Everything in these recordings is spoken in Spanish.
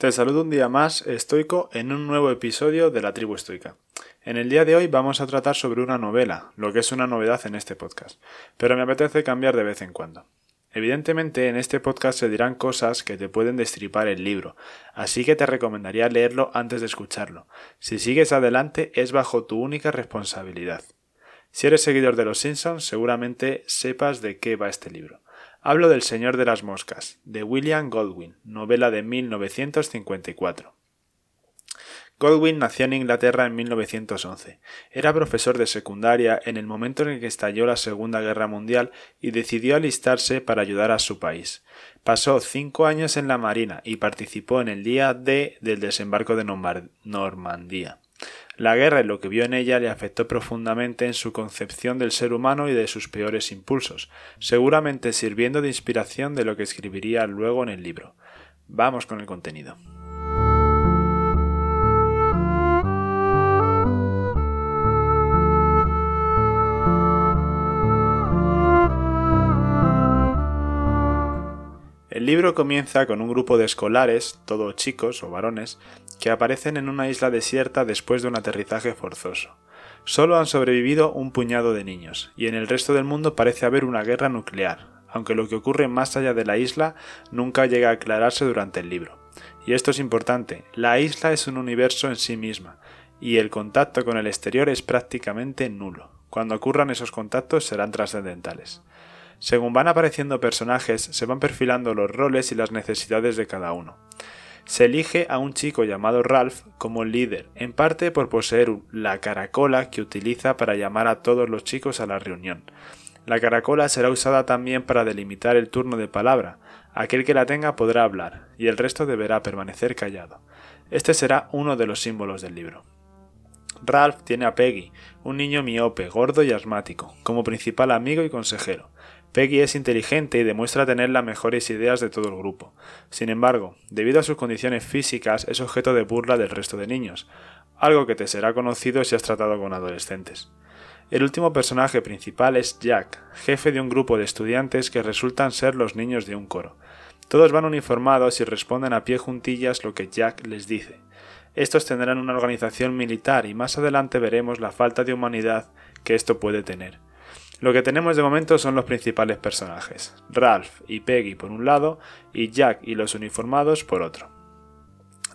Te saludo un día más, estoico, en un nuevo episodio de la tribu estoica. En el día de hoy vamos a tratar sobre una novela, lo que es una novedad en este podcast, pero me apetece cambiar de vez en cuando. Evidentemente en este podcast se dirán cosas que te pueden destripar el libro, así que te recomendaría leerlo antes de escucharlo. Si sigues adelante es bajo tu única responsabilidad. Si eres seguidor de los Simpsons seguramente sepas de qué va este libro. Hablo del Señor de las Moscas, de William Godwin, novela de 1954. Godwin nació en Inglaterra en 1911. Era profesor de secundaria en el momento en el que estalló la Segunda Guerra Mundial y decidió alistarse para ayudar a su país. Pasó cinco años en la Marina y participó en el día D del desembarco de Normandía. La guerra y lo que vio en ella le afectó profundamente en su concepción del ser humano y de sus peores impulsos, seguramente sirviendo de inspiración de lo que escribiría luego en el libro. Vamos con el contenido. El libro comienza con un grupo de escolares, todos chicos o varones, que aparecen en una isla desierta después de un aterrizaje forzoso. Solo han sobrevivido un puñado de niños, y en el resto del mundo parece haber una guerra nuclear, aunque lo que ocurre más allá de la isla nunca llega a aclararse durante el libro. Y esto es importante, la isla es un universo en sí misma, y el contacto con el exterior es prácticamente nulo. Cuando ocurran esos contactos serán trascendentales. Según van apareciendo personajes, se van perfilando los roles y las necesidades de cada uno. Se elige a un chico llamado Ralph como líder, en parte por poseer la caracola que utiliza para llamar a todos los chicos a la reunión. La caracola será usada también para delimitar el turno de palabra. Aquel que la tenga podrá hablar, y el resto deberá permanecer callado. Este será uno de los símbolos del libro. Ralph tiene a Peggy, un niño miope, gordo y asmático, como principal amigo y consejero. Peggy es inteligente y demuestra tener las mejores ideas de todo el grupo. Sin embargo, debido a sus condiciones físicas, es objeto de burla del resto de niños, algo que te será conocido si has tratado con adolescentes. El último personaje principal es Jack, jefe de un grupo de estudiantes que resultan ser los niños de un coro. Todos van uniformados y responden a pie juntillas lo que Jack les dice. Estos tendrán una organización militar y más adelante veremos la falta de humanidad que esto puede tener. Lo que tenemos de momento son los principales personajes, Ralph y Peggy por un lado y Jack y los uniformados por otro.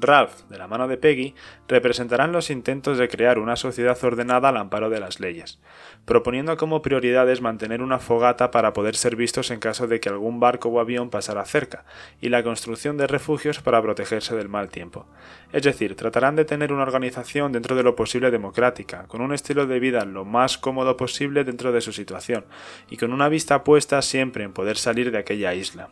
Ralph, de la mano de Peggy, representarán los intentos de crear una sociedad ordenada al amparo de las leyes, proponiendo como prioridades mantener una fogata para poder ser vistos en caso de que algún barco o avión pasara cerca, y la construcción de refugios para protegerse del mal tiempo. Es decir, tratarán de tener una organización dentro de lo posible democrática, con un estilo de vida lo más cómodo posible dentro de su situación, y con una vista puesta siempre en poder salir de aquella isla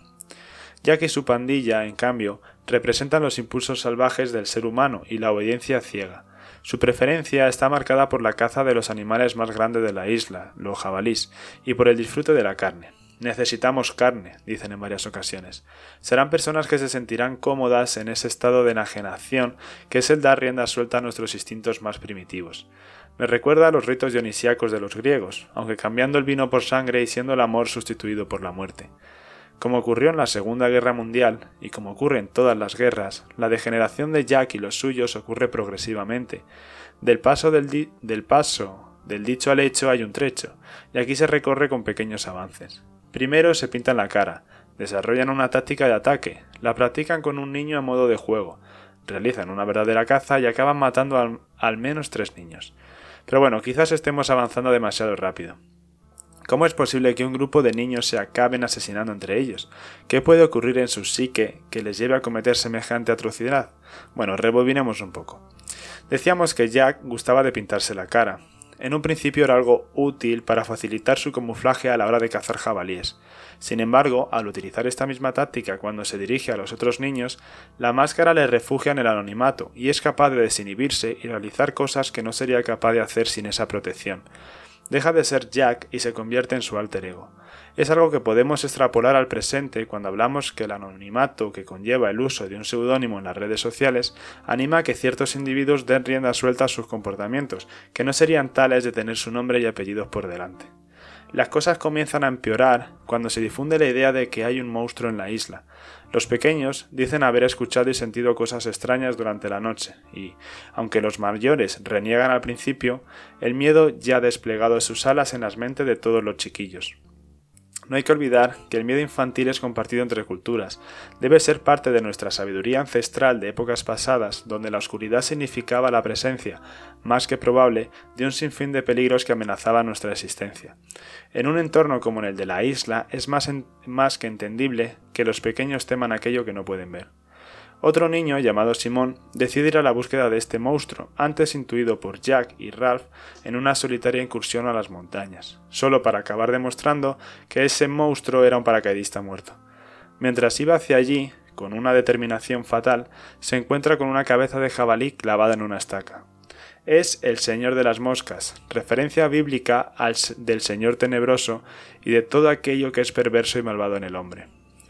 ya que su pandilla, en cambio, representan los impulsos salvajes del ser humano y la obediencia ciega. Su preferencia está marcada por la caza de los animales más grandes de la isla, los jabalís, y por el disfrute de la carne. Necesitamos carne, dicen en varias ocasiones. Serán personas que se sentirán cómodas en ese estado de enajenación que es el dar rienda suelta a nuestros instintos más primitivos. Me recuerda a los ritos dionisíacos de los griegos, aunque cambiando el vino por sangre y siendo el amor sustituido por la muerte. Como ocurrió en la Segunda Guerra Mundial, y como ocurre en todas las guerras, la degeneración de Jack y los suyos ocurre progresivamente. Del paso del, paso del dicho al hecho hay un trecho, y aquí se recorre con pequeños avances. Primero se pintan la cara, desarrollan una táctica de ataque, la practican con un niño a modo de juego, realizan una verdadera caza y acaban matando al menos tres niños. Pero bueno, quizás estemos avanzando demasiado rápido. ¿Cómo es posible que un grupo de niños se acaben asesinando entre ellos? ¿Qué puede ocurrir en su psique que les lleve a cometer semejante atrocidad? Bueno, rebobinemos un poco. Decíamos que Jack gustaba de pintarse la cara. En un principio era algo útil para facilitar su camuflaje a la hora de cazar jabalíes. Sin embargo, al utilizar esta misma táctica cuando se dirige a los otros niños, la máscara le refugia en el anonimato y es capaz de desinhibirse y realizar cosas que no sería capaz de hacer sin esa protección deja de ser Jack y se convierte en su alter ego. Es algo que podemos extrapolar al presente cuando hablamos que el anonimato que conlleva el uso de un seudónimo en las redes sociales anima a que ciertos individuos den rienda suelta a sus comportamientos, que no serían tales de tener su nombre y apellidos por delante. Las cosas comienzan a empeorar cuando se difunde la idea de que hay un monstruo en la isla. Los pequeños dicen haber escuchado y sentido cosas extrañas durante la noche, y, aunque los mayores reniegan al principio, el miedo ya ha desplegado sus alas en las mentes de todos los chiquillos. No hay que olvidar que el miedo infantil es compartido entre culturas. Debe ser parte de nuestra sabiduría ancestral de épocas pasadas, donde la oscuridad significaba la presencia, más que probable, de un sinfín de peligros que amenazaban nuestra existencia. En un entorno como el de la isla, es más que entendible que los pequeños teman aquello que no pueden ver. Otro niño, llamado Simón, decide ir a la búsqueda de este monstruo, antes intuido por Jack y Ralph en una solitaria incursión a las montañas, solo para acabar demostrando que ese monstruo era un paracaidista muerto. Mientras iba hacia allí, con una determinación fatal, se encuentra con una cabeza de jabalí clavada en una estaca. Es el Señor de las Moscas, referencia bíblica al del Señor tenebroso y de todo aquello que es perverso y malvado en el hombre.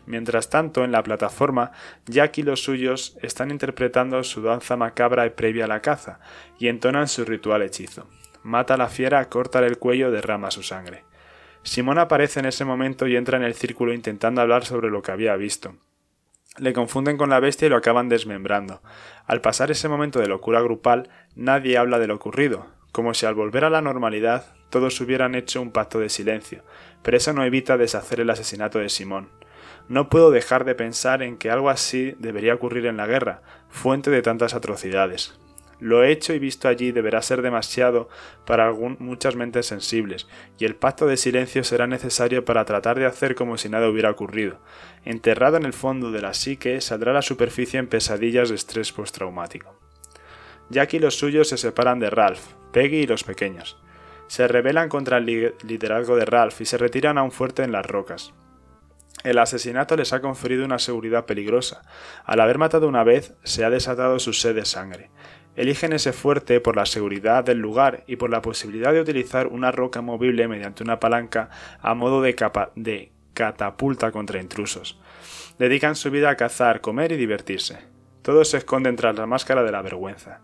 Mientras tanto, en la plataforma, Jack y los suyos están interpretando su danza macabra previa a la caza, y entonan su ritual hechizo. Mata a la fiera, corta el cuello, derrama su sangre. Simón aparece en ese momento y entra en el círculo intentando hablar sobre lo que había visto. Le confunden con la bestia y lo acaban desmembrando. Al pasar ese momento de locura grupal, nadie habla de lo ocurrido, como si al volver a la normalidad todos hubieran hecho un pacto de silencio, pero eso no evita deshacer el asesinato de Simón. No puedo dejar de pensar en que algo así debería ocurrir en la guerra, fuente de tantas atrocidades. Lo hecho y visto allí deberá ser demasiado para muchas mentes sensibles, y el pacto de silencio será necesario para tratar de hacer como si nada hubiera ocurrido. Enterrado en el fondo de la psique, saldrá a la superficie en pesadillas de estrés postraumático. Jack y los suyos se separan de Ralph, Peggy y los pequeños. Se rebelan contra el liderazgo de Ralph y se retiran a un fuerte en las rocas. El asesinato les ha conferido una seguridad peligrosa. Al haber matado una vez, se ha desatado su sed de sangre. Eligen ese fuerte por la seguridad del lugar y por la posibilidad de utilizar una roca movible mediante una palanca a modo de, de catapulta contra intrusos. Dedican su vida a cazar, comer y divertirse. Todos se esconden tras la máscara de la vergüenza.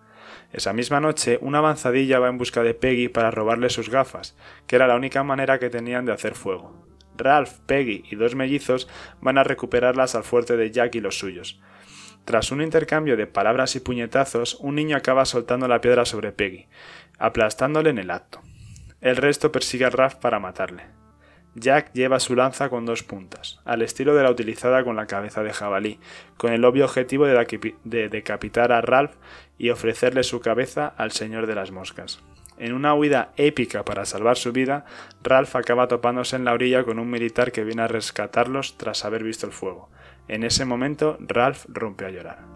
Esa misma noche, una avanzadilla va en busca de Peggy para robarle sus gafas, que era la única manera que tenían de hacer fuego. Ralph, Peggy y dos mellizos van a recuperarlas al fuerte de Jack y los suyos. Tras un intercambio de palabras y puñetazos, un niño acaba soltando la piedra sobre Peggy, aplastándole en el acto. El resto persigue a Ralph para matarle. Jack lleva su lanza con dos puntas, al estilo de la utilizada con la cabeza de jabalí, con el obvio objetivo de, decapitar a Ralph y ofrecerle su cabeza al señor de las moscas. En una huida épica para salvar su vida, Ralph acaba topándose en la orilla con un militar que viene a rescatarlos tras haber visto el fuego. En ese momento, Ralph rompe a llorar.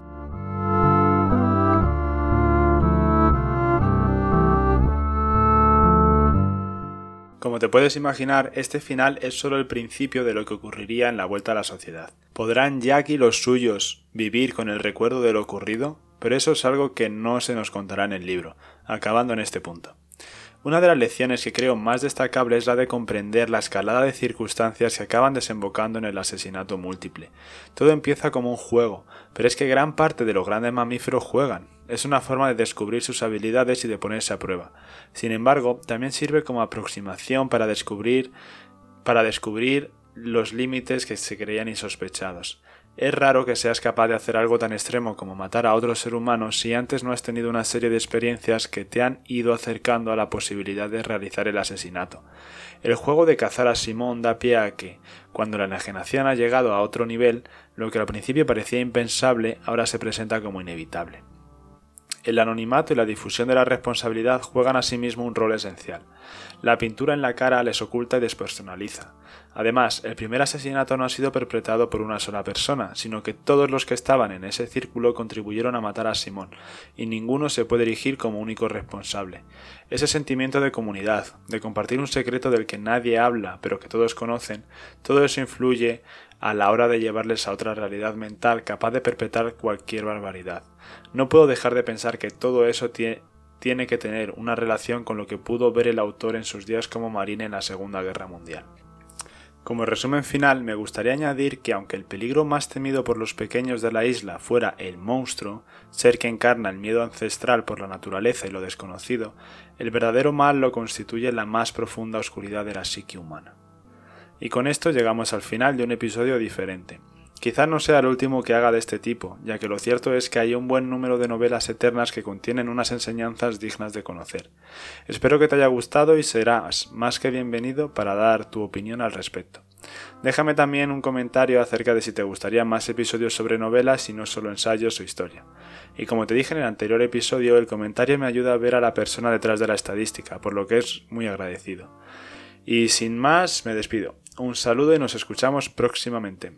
Como te puedes imaginar, este final es solo el principio de lo que ocurriría en la vuelta a la sociedad. ¿Podrán Jack y los suyos vivir con el recuerdo de lo ocurrido? Pero eso es algo que no se nos contará en el libro, acabando en este punto. Una de las lecciones que creo más destacable es la de comprender la escalada de circunstancias que acaban desembocando en el asesinato múltiple. Todo empieza como un juego, pero es que gran parte de los grandes mamíferos juegan. Es una forma de descubrir sus habilidades y de ponerse a prueba. Sin embargo, también sirve como aproximación para descubrir para descubrir los límites que se creían insospechados. Es raro que seas capaz de hacer algo tan extremo como matar a otro ser humano si antes no has tenido una serie de experiencias que te han ido acercando a la posibilidad de realizar el asesinato. El juego de cazar a Simón da pie a que, cuando la enajenación ha llegado a otro nivel, lo que al principio parecía impensable ahora se presenta como inevitable. El anonimato y la difusión de la responsabilidad juegan asimismo un rol esencial. La pintura en la cara les oculta y despersonaliza. Además, el primer asesinato no ha sido perpetrado por una sola persona, sino que todos los que estaban en ese círculo contribuyeron a matar a Simón, y ninguno se puede erigir como único responsable. Ese sentimiento de comunidad, de compartir un secreto del que nadie habla, pero que todos conocen, todo eso influye a la hora de llevarles a otra realidad mental capaz de perpetrar cualquier barbaridad. No puedo dejar de pensar que todo eso tiene que tener una relación con lo que pudo ver el autor en sus días como marine en la Segunda Guerra Mundial. Como resumen final, me gustaría añadir que aunque el peligro más temido por los pequeños de la isla fuera el monstruo, ser que encarna el miedo ancestral por la naturaleza y lo desconocido, el verdadero mal lo constituye la más profunda oscuridad de la psique humana. Y con esto llegamos al final de un episodio diferente. Quizá no sea el último que haga de este tipo, ya que lo cierto es que hay un buen número de novelas eternas que contienen unas enseñanzas dignas de conocer. Espero que te haya gustado y serás más que bienvenido para dar tu opinión al respecto. Déjame también un comentario acerca de si te gustaría más episodios sobre novelas y no solo ensayos o historia. Y como te dije en el anterior episodio, el comentario me ayuda a ver a la persona detrás de la estadística, por lo que es muy agradecido. Y sin más, me despido. Un saludo y nos escuchamos próximamente.